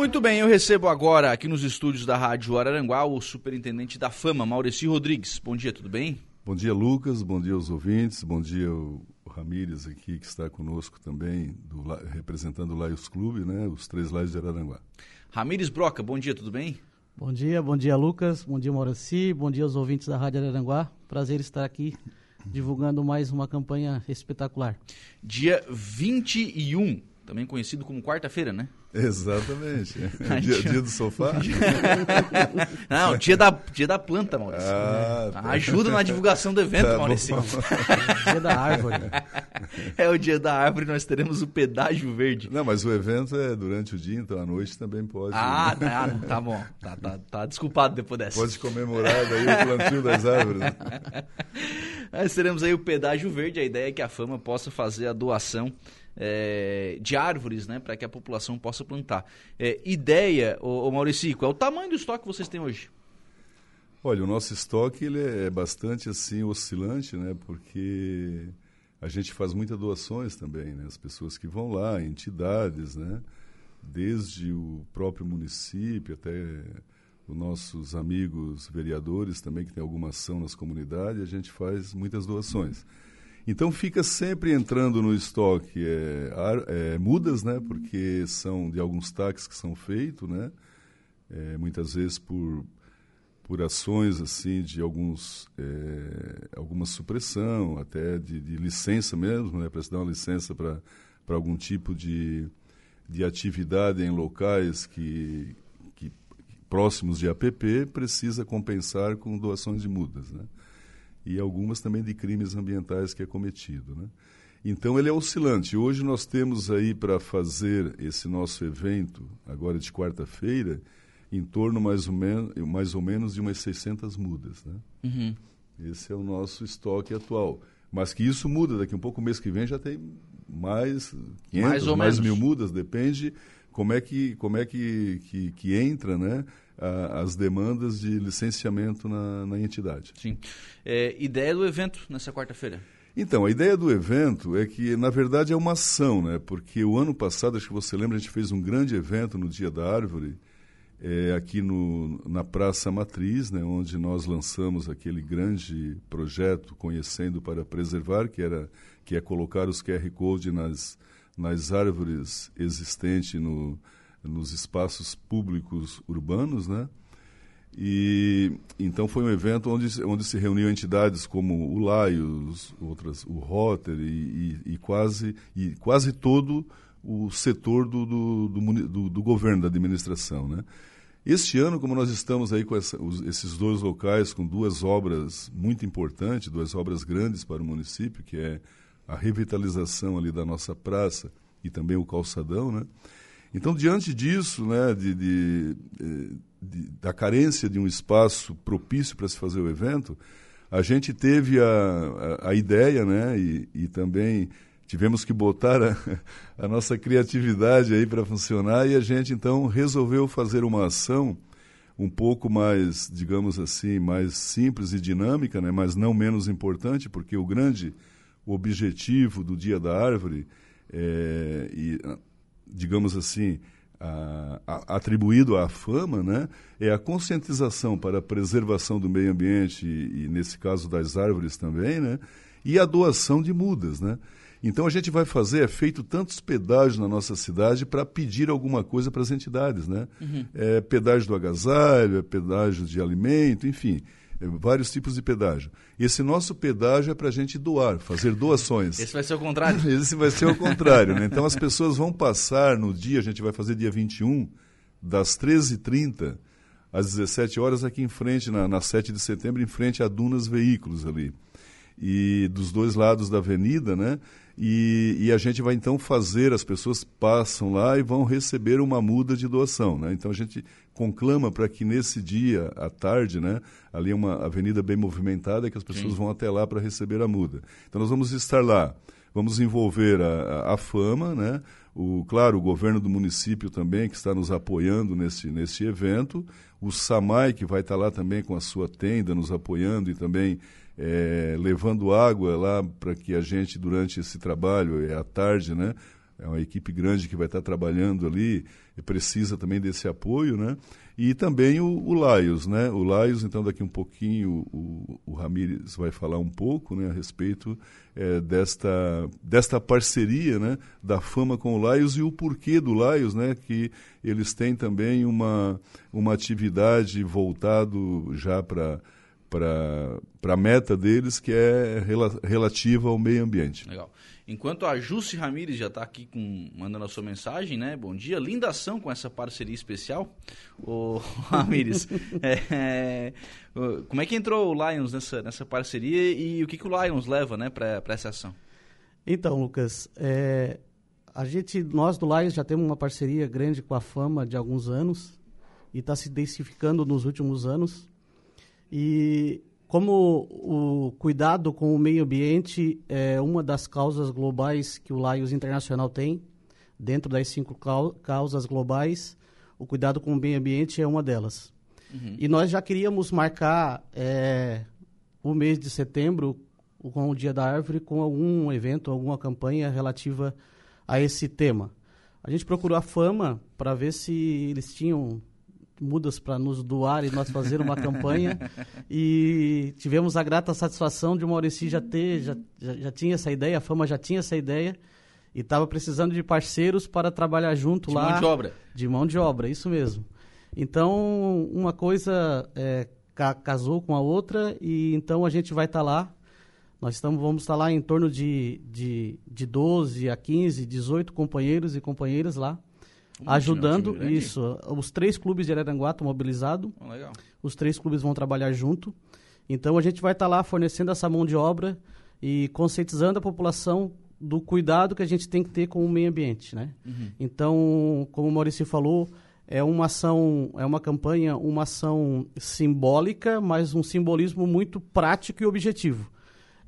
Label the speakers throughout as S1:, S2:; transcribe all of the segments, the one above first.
S1: Muito bem, eu recebo agora aqui nos estúdios da Rádio Araranguá o superintendente da Fama, Maurici Rodrigues. Bom dia, tudo bem?
S2: Bom dia, Lucas. Bom dia aos ouvintes. Bom dia o Ramires aqui que está conosco também, do, representando o Laios Clube, né? Os três Laios de Araranguá.
S1: Ramires Broca, bom dia, tudo bem?
S3: Bom dia, bom dia, Lucas. Bom dia, Maurici. Bom dia aos ouvintes da Rádio Araranguá. Prazer estar aqui divulgando mais uma campanha espetacular.
S1: Dia 21, também conhecido como quarta-feira, né?
S2: Exatamente. dia, dia, do sofá?
S1: Não, dia da, dia da planta, Maurício. Ah, tá. Ajuda na divulgação do evento, tá Maurício.
S3: dia da árvore.
S1: É o dia da árvore, nós teremos o pedágio verde.
S2: Não, mas o evento é durante o dia, então à noite também pode.
S1: Ah, né? tá, tá bom. Tá, tá, tá desculpado depois dessa.
S2: Pode comemorar daí o plantio das árvores.
S1: Nós teremos aí o pedágio verde, a ideia é que a Fama possa fazer a doação é, de árvores, né, para que a população possa plantar. É, ideia, ô, ô Maurício, qual é o tamanho do estoque que vocês têm hoje?
S2: Olha, o nosso estoque ele é bastante assim oscilante, né, porque a gente faz muitas doações também, né, as pessoas que vão lá, entidades, né, desde o próprio município até os nossos amigos vereadores também que tem alguma ação nas comunidades, a gente faz muitas doações. Então fica sempre entrando no estoque é, é, mudas, né? Porque são de alguns taques que são feitos, né? É, muitas vezes por por ações assim de alguns é, alguma supressão, até de, de licença mesmo, né? Para se dar uma licença para para algum tipo de de atividade em locais que, que próximos de APP precisa compensar com doações de mudas, né? E algumas também de crimes ambientais que é cometido. Né? Então ele é oscilante. Hoje nós temos aí para fazer esse nosso evento, agora de quarta-feira, em torno mais ou, menos, mais ou menos de umas 600 mudas. Né? Uhum. Esse é o nosso estoque atual. Mas que isso muda, daqui um pouco, mês que vem já tem mais 500, mais, ou mais mil mudas, depende como é que, como é que, que, que entra, né? As demandas de licenciamento na, na entidade.
S1: Sim. É, ideia do evento nessa quarta-feira?
S2: Então, a ideia do evento é que, na verdade, é uma ação, né? Porque o ano passado, acho que você lembra, a gente fez um grande evento no Dia da Árvore, é, aqui no, na Praça Matriz, né? Onde nós lançamos aquele grande projeto Conhecendo para Preservar, que, era, que é colocar os QR Code nas, nas árvores existentes no, nos espaços públicos urbanos, né? E então foi um evento onde, onde se reuniu entidades como o Laios, outras, o Rotary e, e, e, quase, e quase todo o setor do, do, do, do, governo, da administração. Né? Este ano, como nós estamos aí com essa, os, esses dois locais, com duas obras muito importantes, duas obras grandes para o município, que é a revitalização ali da nossa praça e também o calçadão, né? Então, diante disso, né, de, de, de, da carência de um espaço propício para se fazer o evento, a gente teve a, a, a ideia, né, e, e, também tivemos que botar a, a nossa criatividade aí para funcionar, e a gente então resolveu fazer uma ação um pouco mais, digamos assim, mais simples e dinâmica, né, mas não menos importante, porque o grande objetivo do Dia da Árvore é, e digamos assim, a, a, atribuído à fama, né, é a conscientização para a preservação do meio ambiente e, e, nesse caso das árvores também, né, e a doação de mudas, né. Então a gente vai fazer, é feito tantos pedágios na nossa cidade para pedir alguma coisa para as entidades, né? Uhum. É pedágio do agasalho, é pedágio de alimento, enfim. Vários tipos de pedágio. Esse nosso pedágio é para a gente doar, fazer doações.
S1: Esse vai ser o contrário?
S2: Esse vai ser o contrário. Né? Então as pessoas vão passar no dia, a gente vai fazer dia 21, das 13h30 às 17 horas aqui em frente, na, na 7 de setembro, em frente a Dunas Veículos ali. E dos dois lados da avenida, né? E, e, a gente vai então fazer, as pessoas passam lá e vão receber uma muda de doação. Né? Então a gente conclama para que nesse dia, à tarde, né, ali é uma avenida bem movimentada, que as pessoas Sim. vão até lá para receber a muda. Então nós vamos estar lá, vamos envolver a, a, a fama, né? o, claro, o governo do município também, que está nos apoiando nesse, nesse evento, o SAMAI, que vai estar lá também com a sua tenda, nos apoiando e também é, levando água lá para que a gente, durante esse trabalho, é à tarde, né, é uma equipe grande que vai estar trabalhando ali e precisa também desse apoio, né? E também o, o Laios, né? O Laios, então, daqui um pouquinho o, o Ramires vai falar um pouco né, a respeito é, desta, desta parceria, né? Da fama com o Laios e o porquê do Laios, né? Que eles têm também uma, uma atividade voltado já para para a meta deles, que é rela, relativa ao meio ambiente.
S1: Legal. Enquanto a Jussi Ramires já está aqui com, mandando a sua mensagem, né? Bom dia, linda ação com essa parceria especial. Ô, Ramires, é, é, como é que entrou o Lions nessa, nessa parceria e o que, que o Lions leva né, para essa ação?
S3: Então, Lucas, é, a gente, nós do Lions já temos uma parceria grande com a Fama de alguns anos e está se densificando nos últimos anos. E como o cuidado com o meio ambiente é uma das causas globais que o Lions Internacional tem, dentro das cinco causas globais, o cuidado com o meio ambiente é uma delas. Uhum. E nós já queríamos marcar é, o mês de setembro, com o Dia da Árvore, com algum evento, alguma campanha relativa a esse tema. A gente procurou a Fama para ver se eles tinham mudas para nos doar e nós fazer uma campanha. E tivemos a grata satisfação de o Maurício já ter, já, já, já, tinha essa ideia, a Fama já tinha essa ideia e estava precisando de parceiros para trabalhar junto
S1: de
S3: lá.
S1: De mão de obra.
S3: De mão de obra, isso mesmo. Então, uma coisa é, ca casou com a outra e então a gente vai estar tá lá. Nós estamos, vamos estar tá lá em torno de, de, de 12 a 15, 18 companheiros e companheiras lá ajudando um isso. Os três clubes de Araranguá estão mobilizados.
S1: Oh, legal.
S3: Os três clubes vão trabalhar junto. Então a gente vai estar tá lá fornecendo essa mão de obra e conscientizando a população do cuidado que a gente tem que ter com o meio ambiente, né? Uhum. Então, como o Maurício falou, é uma ação, é uma campanha, uma ação simbólica, mas um simbolismo muito prático e objetivo.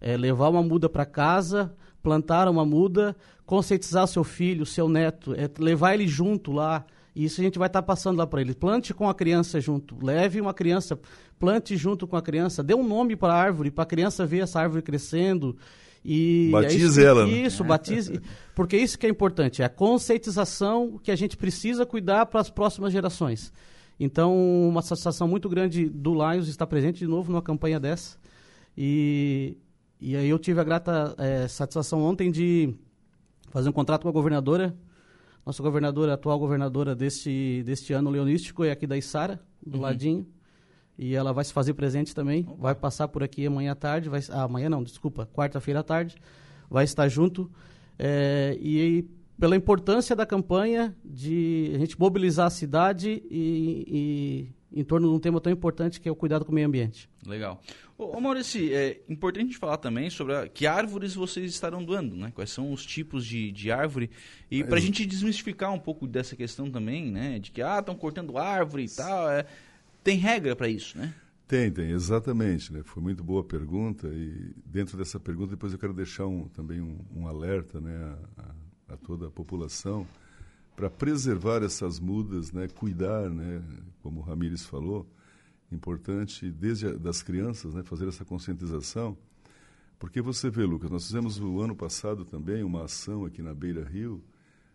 S3: É levar uma muda para casa, plantar uma muda, conscientizar seu filho, seu neto, é levar ele junto lá. E isso a gente vai estar tá passando lá para ele. Plante com a criança junto. Leve uma criança, plante junto com a criança. Dê um nome para a árvore, para a criança ver essa árvore crescendo. E
S2: batize
S3: é
S2: isso, ela.
S3: Né? Isso, batize. Porque isso que é importante. É a conscientização que a gente precisa cuidar para as próximas gerações. Então, uma satisfação muito grande do Lions estar presente de novo numa campanha dessa. E e aí eu tive a grata é, satisfação ontem de fazer um contrato com a governadora, nossa governadora, atual governadora deste, deste ano leonístico, é aqui da Isara, do uhum. ladinho. E ela vai se fazer presente também, Opa. vai passar por aqui amanhã à tarde, vai, ah, amanhã não, desculpa, quarta-feira à tarde, vai estar junto. É, e pela importância da campanha de a gente mobilizar a cidade e, e em torno de um tema tão importante que é o cuidado com o meio ambiente.
S1: Legal. Ô, ô Maurício, é importante a gente falar também sobre a, que árvores vocês estarão doando, né? Quais são os tipos de, de árvore. E para a gente desmistificar um pouco dessa questão também, né? De que, ah, estão cortando árvore e tal. É, tem regra para isso, né?
S2: Tem, tem, exatamente. Né? Foi muito boa a pergunta. E dentro dessa pergunta, depois eu quero deixar um, também um, um alerta né, a, a, a toda a população para preservar essas mudas, né, cuidar, né, como o Ramires falou, importante desde a, das crianças, né, fazer essa conscientização, porque você vê, Lucas, nós fizemos o ano passado também uma ação aqui na Beira Rio,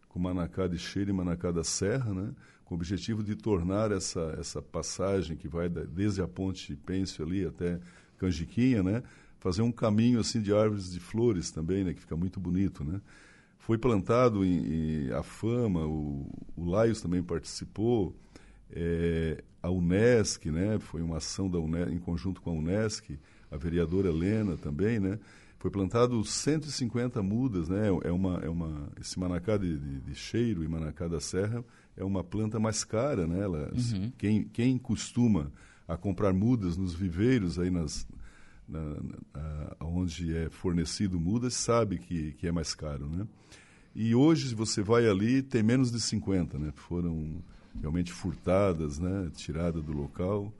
S2: com Manacá de Cheira e Manacá da Serra, né, com o objetivo de tornar essa, essa passagem que vai da, desde a ponte Pêncio ali até Canjiquinha, né, fazer um caminho assim de árvores de flores também, né, que fica muito bonito, né. Foi plantado em, em a Fama, o, o Laios também participou, é, a Unesc, né, foi uma ação da Unesc, em conjunto com a Unesc, a vereadora Helena também, né, foi plantado 150 mudas, né, é uma, é uma, esse manacá de, de, de cheiro e manacá da serra é uma planta mais cara, né, ela, uhum. quem, quem costuma a comprar mudas nos viveiros aí nas, na, na, onde é fornecido mudas sabe que, que é mais caro, né? E hoje, você vai ali, tem menos de 50, né? Foram realmente furtadas, né? Tiradas do local.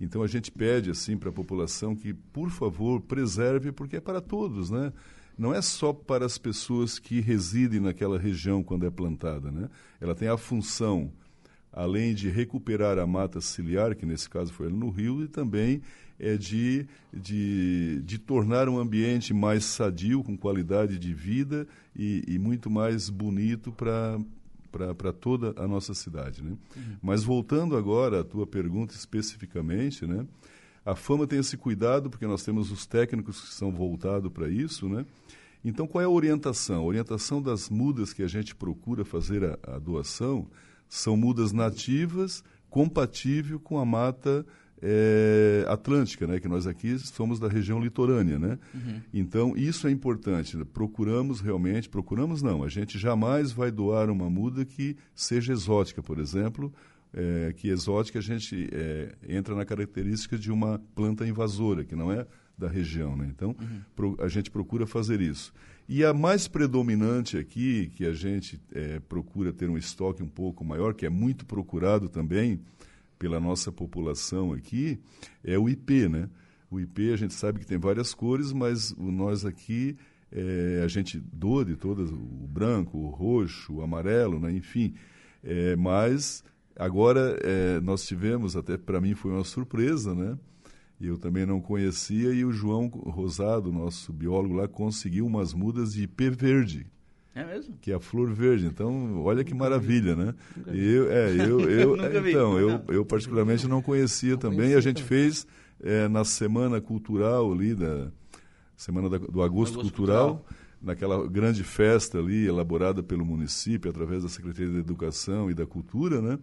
S2: Então a gente pede assim para a população que, por favor, preserve, porque é para todos, né? Não é só para as pessoas que residem naquela região quando é plantada, né? Ela tem a função além de recuperar a mata ciliar, que nesse caso foi no Rio, e também é de, de, de tornar um ambiente mais sadio, com qualidade de vida e, e muito mais bonito para para toda a nossa cidade. Né? Uhum. Mas voltando agora à tua pergunta especificamente, né? a Fama tem esse cuidado, porque nós temos os técnicos que são voltados para isso, né? Então, qual é a orientação? A orientação das mudas que a gente procura fazer a, a doação são mudas nativas, compatível com a mata é, atlântica, né? Que nós aqui somos da região litorânea, né? Uhum. Então, isso é importante. Procuramos realmente, procuramos não, a gente jamais vai doar uma muda que seja exótica, por exemplo, é, que exótica a gente é, entra na característica de uma planta invasora, que não é da região. Né? Então, uhum. pro, a gente procura fazer isso. E a mais predominante aqui, que a gente é, procura ter um estoque um pouco maior, que é muito procurado também pela nossa população aqui, é o IP. Né? O IP a gente sabe que tem várias cores, mas nós aqui é, a gente doa de todas, o branco, o roxo, o amarelo, né? enfim. É, mas Agora, é, nós tivemos, até para mim foi uma surpresa, né? Eu também não conhecia e o João Rosado, nosso biólogo lá, conseguiu umas mudas de IP verde.
S1: É mesmo?
S2: Que é a flor verde. Então, olha que maravilha, né? Eu, é, eu, eu, então, eu, eu particularmente não conhecia também. A gente fez é, na semana cultural ali da semana da, do agosto, agosto cultural, cultural naquela grande festa ali elaborada pelo município através da Secretaria da Educação e da Cultura, né?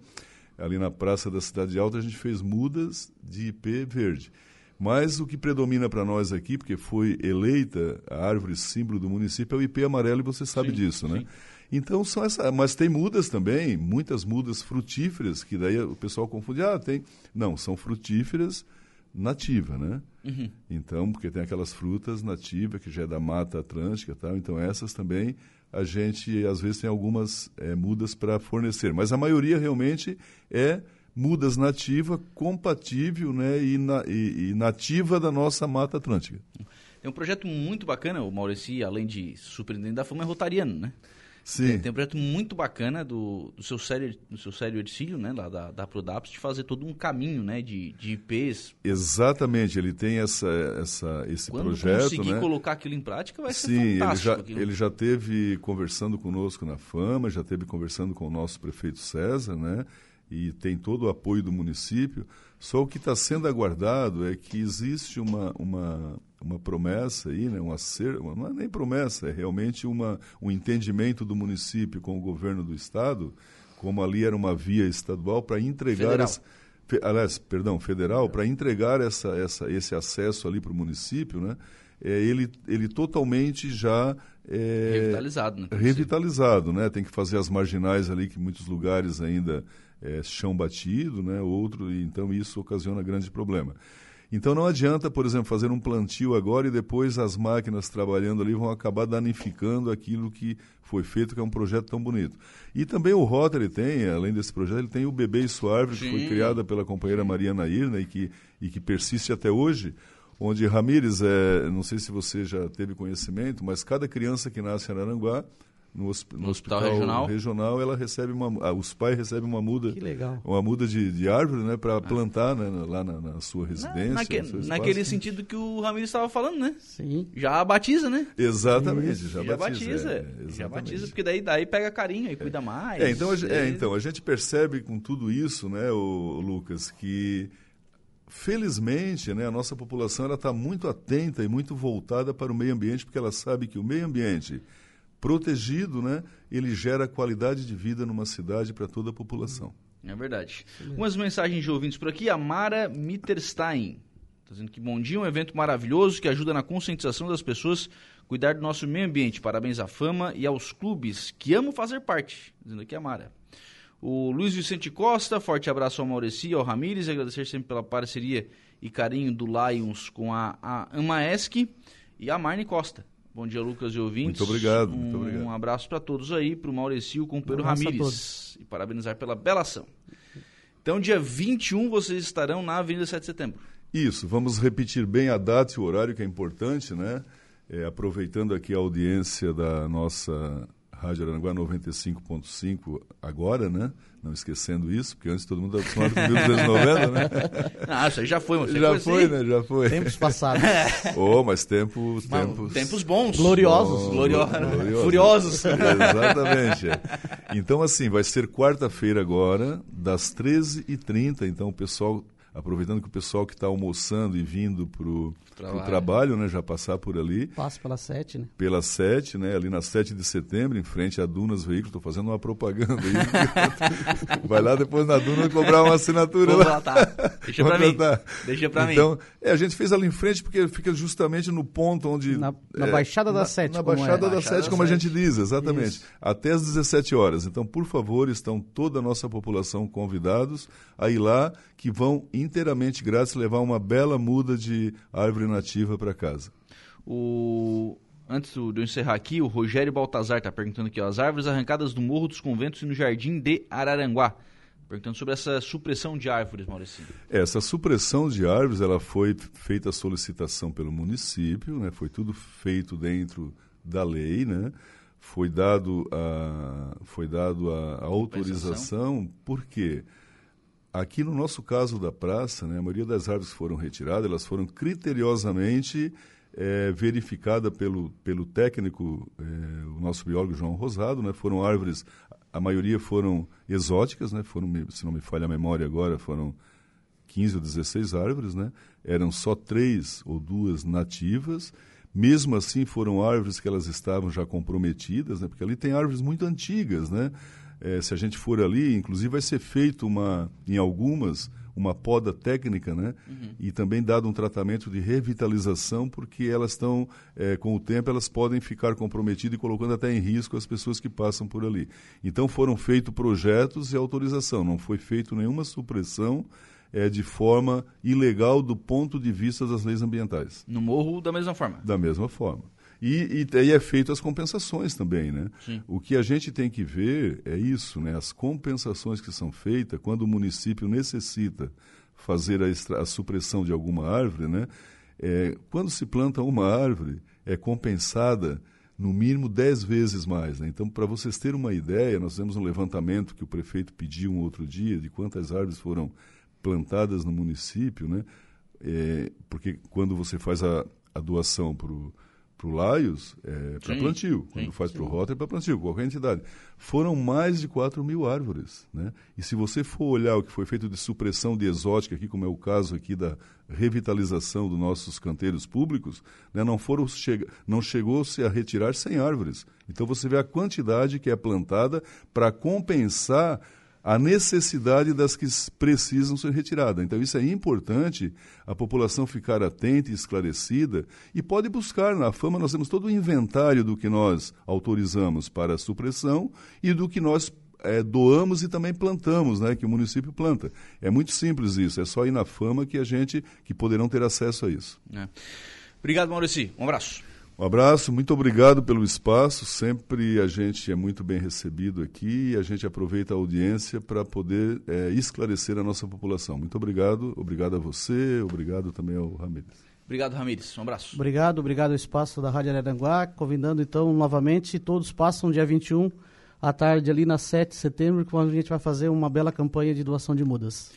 S2: Ali na Praça da Cidade Alta a gente fez mudas de IP verde. Mas o que predomina para nós aqui, porque foi eleita a árvore símbolo do município, é o IP amarelo e você sabe sim, disso, né? Então são essa, mas tem mudas também, muitas mudas frutíferas que daí o pessoal confunde, ah, tem, não, são frutíferas nativa, né? Uhum. Então, porque tem aquelas frutas nativas que já é da mata atlântica, tal. Então essas também a gente às vezes tem algumas é, mudas para fornecer, mas a maioria realmente é mudas nativa, compatível, né, e, na, e, e, nativa da nossa mata atlântica.
S1: Tem um projeto muito bacana, o Maurici, além de superintendente da fama, é rotariano, né?
S2: Sim.
S1: Tem, tem, um projeto muito bacana do, do seu sério do seu sério Ercílio, né, lá da, da Prodaps, de fazer todo um caminho, né, de, de IPs.
S2: Exatamente, ele tem essa, essa, esse
S1: Quando
S2: projeto,
S1: conseguir
S2: né?
S1: colocar aquilo em prática, vai
S2: Sim,
S1: ser fantástico.
S2: Ele já, ele já teve conversando conosco na Fama, já teve conversando com o nosso prefeito César, né? E tem todo o apoio do município. Só o que está sendo aguardado é que existe uma, uma, uma promessa aí, né, um acerto, não é nem promessa, é realmente uma, um entendimento do município com o governo do estado, como ali era uma via estadual para entregar essa, fe, aliás, perdão, federal, para entregar essa, essa, esse acesso ali para o município, né? É, ele, ele totalmente já é,
S1: revitalizado, né?
S2: Revitalizado, né? Tem que fazer as marginais ali que em muitos lugares ainda é, chão batido, né? Outro, então isso ocasiona grande problema. Então não adianta, por exemplo, fazer um plantio agora e depois as máquinas trabalhando ali vão acabar danificando aquilo que foi feito, que é um projeto tão bonito. E também o Rotary tem, além desse projeto, ele tem o Bebê e Sua Árvore, que foi criada pela companheira Mariana Irna e que, e que persiste até hoje, onde Ramires, é, não sei se você já teve conhecimento, mas cada criança que nasce em Aranguá no, no, hospital, hospital, regional. regional ela recebe uma os pais recebem uma muda uma muda de, de árvore né para ah. plantar né, lá na, na sua residência
S1: na, naque, naquele sentido que o Ramiro estava falando né?
S3: Sim.
S1: Já batiza né?
S2: Exatamente já,
S1: já
S2: batiza,
S1: é, já batiza porque daí daí pega carinho e cuida mais
S2: é, então a, é, então a gente percebe com tudo isso né o, o Lucas que felizmente, né, a nossa população está muito atenta e muito voltada para o meio ambiente, porque ela sabe que o meio ambiente protegido, né, ele gera qualidade de vida numa cidade para toda a população.
S1: É verdade. Umas mensagens de ouvintes por aqui. A Mara Mitterstein está dizendo que bom dia, um evento maravilhoso que ajuda na conscientização das pessoas cuidar do nosso meio ambiente. Parabéns à fama e aos clubes que amo fazer parte. Dizendo aqui a Mara. O Luiz Vicente Costa, forte abraço ao Maurici e ao Ramires, agradecer sempre pela parceria e carinho do Lions com a, a Amaesc e a Marne Costa. Bom dia, Lucas e ouvintes.
S2: Muito obrigado,
S1: um,
S2: muito obrigado.
S1: Um abraço para todos aí, para o Maurício com o Pedro um Ramires. E parabenizar pela bela ação. Então, dia 21, vocês estarão na Avenida 7 de Setembro.
S2: Isso, vamos repetir bem a data e o horário, que é importante, né? É, aproveitando aqui a audiência da nossa Rádio Aranguá 95.5 agora, né? Não esquecendo isso, porque antes todo mundo estava acostumado com 1290, né?
S1: Ah, isso aí já foi, você
S2: Já foi, né? Já foi.
S3: Tempos passados.
S2: Oh, mas tempos, tempos...
S1: Tempos bons.
S3: Gloriosos.
S2: Bom,
S1: Gloriosos.
S2: gloriosos.
S1: Furiosos.
S2: Exatamente. é. Então, assim, vai ser quarta-feira agora, das 13h30. Então, o pessoal, aproveitando que o pessoal que está almoçando e vindo para o
S1: Trabalho.
S2: trabalho, né, já passar por ali,
S3: Passa pela sete, né?
S2: pela 7, né, ali na 7 de setembro, em frente a Dunas Veículos. Estou fazendo uma propaganda aí. vai lá depois na Dunas cobrar uma assinatura.
S1: Vou
S2: lá.
S1: Deixa pra mim. Deixa pra mim.
S2: então, é, a gente fez ali em frente porque fica justamente no ponto onde...
S3: Na- na
S2: é,
S3: Baixada da
S2: na-
S3: Sete,
S2: Na
S3: como é.
S2: Baixada da
S1: Baixada
S2: Sete,
S1: da
S2: como a gente diz, exatamente.
S3: Isso.
S2: Até às 17 horas. Então, por favor, estão toda a nossa população convidados a ir lá, que vão inteiramente grátis levar uma bela muda de árvore nativa para casa.
S1: O... Antes de eu encerrar aqui, o Rogério Baltazar está perguntando aqui, ó, as árvores arrancadas do Morro dos Conventos e no Jardim de Araranguá. Perguntando sobre essa supressão de árvores, Maurício.
S2: Essa supressão de árvores, ela foi feita a solicitação pelo município, né? Foi tudo feito dentro da lei, né? Foi dado a, foi dado a, a autorização, por quê? Aqui no nosso caso da praça, né, a maioria das árvores que foram retiradas, elas foram criteriosamente eh, verificadas pelo, pelo técnico, eh, o nosso biólogo João Rosado, né, foram árvores, a maioria foram exóticas, né, foram, se não me falha a memória agora, foram 15 ou 16 árvores, né? Eram só três ou duas nativas. Mesmo assim, foram árvores que elas estavam já comprometidas, né? Porque ali tem árvores muito antigas, né? Eh, se a gente for ali, inclusive vai ser feito uma, em algumas, uma poda técnica, né? E também dado um tratamento de revitalização, porque elas estão, eh, com o tempo, elas podem ficar comprometidas e colocando até em risco as pessoas que passam por ali. Então foram feitos projetos e autorização, não foi feito nenhuma supressão eh, de forma ilegal do ponto de vista das leis ambientais.
S1: No morro, da mesma forma.
S2: Da mesma forma. E, e, e é feito as compensações também, né?
S1: Sim.
S2: O que a gente tem que ver é isso, né? As compensações que são feitas quando o município necessita fazer a, extra- a supressão de alguma árvore, né? É, quando se planta uma árvore, é compensada no mínimo 10 vezes mais. Né? Então, para vocês terem uma ideia, nós fizemos um levantamento que o prefeito pediu um outro dia de quantas árvores foram plantadas no município, né? É, porque quando você faz a, a doação para o Laios, é para
S1: Sim,
S2: plantio. Quando
S1: sim,
S2: faz para o Rota, é para plantio, qualquer entidade. Foram mais de 4 mil árvores. Né? E se você for olhar o que foi feito de supressão de exótica, aqui, como é o caso aqui da revitalização dos nossos canteiros públicos, né, não, foram chega, não chegou-se a retirar 100 árvores. Então você vê a quantidade que é plantada para compensar a necessidade das que precisam ser retiradas. Então, isso é importante a população ficar atenta e esclarecida e pode buscar na fama. Nós temos todo o inventário do que nós autorizamos para a supressão e do que nós eh, doamos e também plantamos, né, que o município planta. É muito simples isso, é só ir na fama que a gente que poderão ter acesso a isso.
S1: né? Obrigado, Maurício. Um abraço.
S2: Um abraço, muito obrigado pelo espaço. Sempre a gente é muito bem recebido aqui e a gente aproveita a audiência para poder eh, esclarecer a nossa população. Muito obrigado, obrigado a você, obrigado também ao Ramírez.
S1: Obrigado, Ramires. Um abraço.
S3: Obrigado, obrigado ao espaço da Rádio Araranguá, convidando então novamente, todos passam dia 21 à tarde ali na 7 de setembro, quando a gente vai fazer uma bela campanha de doação de mudas.